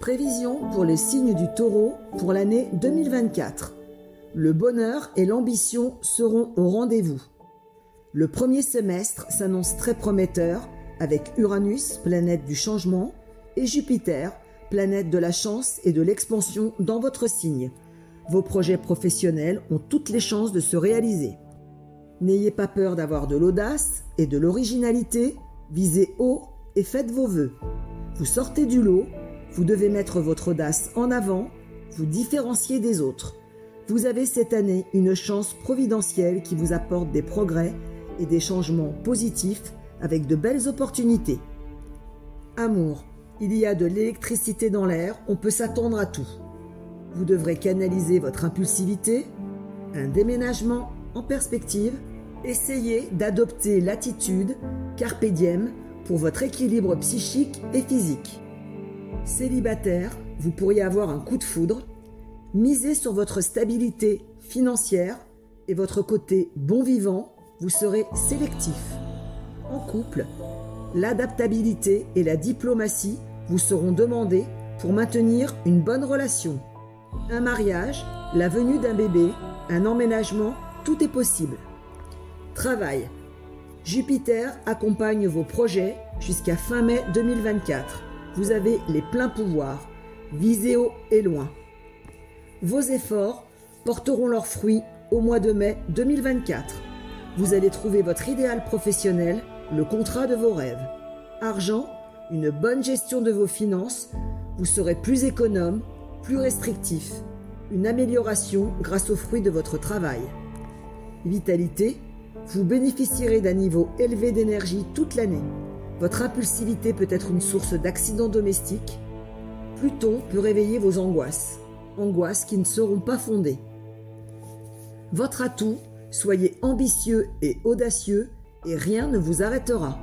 Prévision pour les signes du taureau pour l'année 2024. Le bonheur et l'ambition seront au rendez-vous. Le premier semestre s'annonce très prometteur avec Uranus, planète du changement, et Jupiter, planète de la chance et de l'expansion dans votre signe. Vos projets professionnels ont toutes les chances de se réaliser. N'ayez pas peur d'avoir de l'audace et de l'originalité, visez haut et faites vos vœux. Vous sortez du lot, vous devez mettre votre audace en avant, vous différencier des autres. Vous avez cette année une chance providentielle qui vous apporte des progrès et des changements positifs avec de belles opportunités. Amour, il y a de l'électricité dans l'air, on peut s'attendre à tout. Vous devrez canaliser votre impulsivité, un déménagement en perspective, essayez d'adopter l'attitude carpe diem pour votre équilibre psychique et physique. Célibataire, vous pourriez avoir un coup de foudre. Misez sur votre stabilité financière et votre côté bon vivant, vous serez sélectif. En couple, l'adaptabilité et la diplomatie vous seront demandées pour maintenir une bonne relation. Un mariage, la venue d'un bébé, un emménagement, tout est possible. Travail. Jupiter accompagne vos projets jusqu'à fin mai 2024. Vous avez les pleins pouvoirs. Haut et loin. Vos efforts porteront leurs fruits au mois de mai 2024. Vous allez trouver votre idéal professionnel, le contrat de vos rêves. Argent, une bonne gestion de vos finances, vous serez plus économe, plus restrictif. Une amélioration grâce aux fruits de votre travail. Vitalité, vous bénéficierez d'un niveau élevé d'énergie toute l'année. Votre impulsivité peut être une source d'accidents domestiques. Pluton peut réveiller vos angoisses, angoisses qui ne seront pas fondées. Votre atout, soyez ambitieux et audacieux et rien ne vous arrêtera.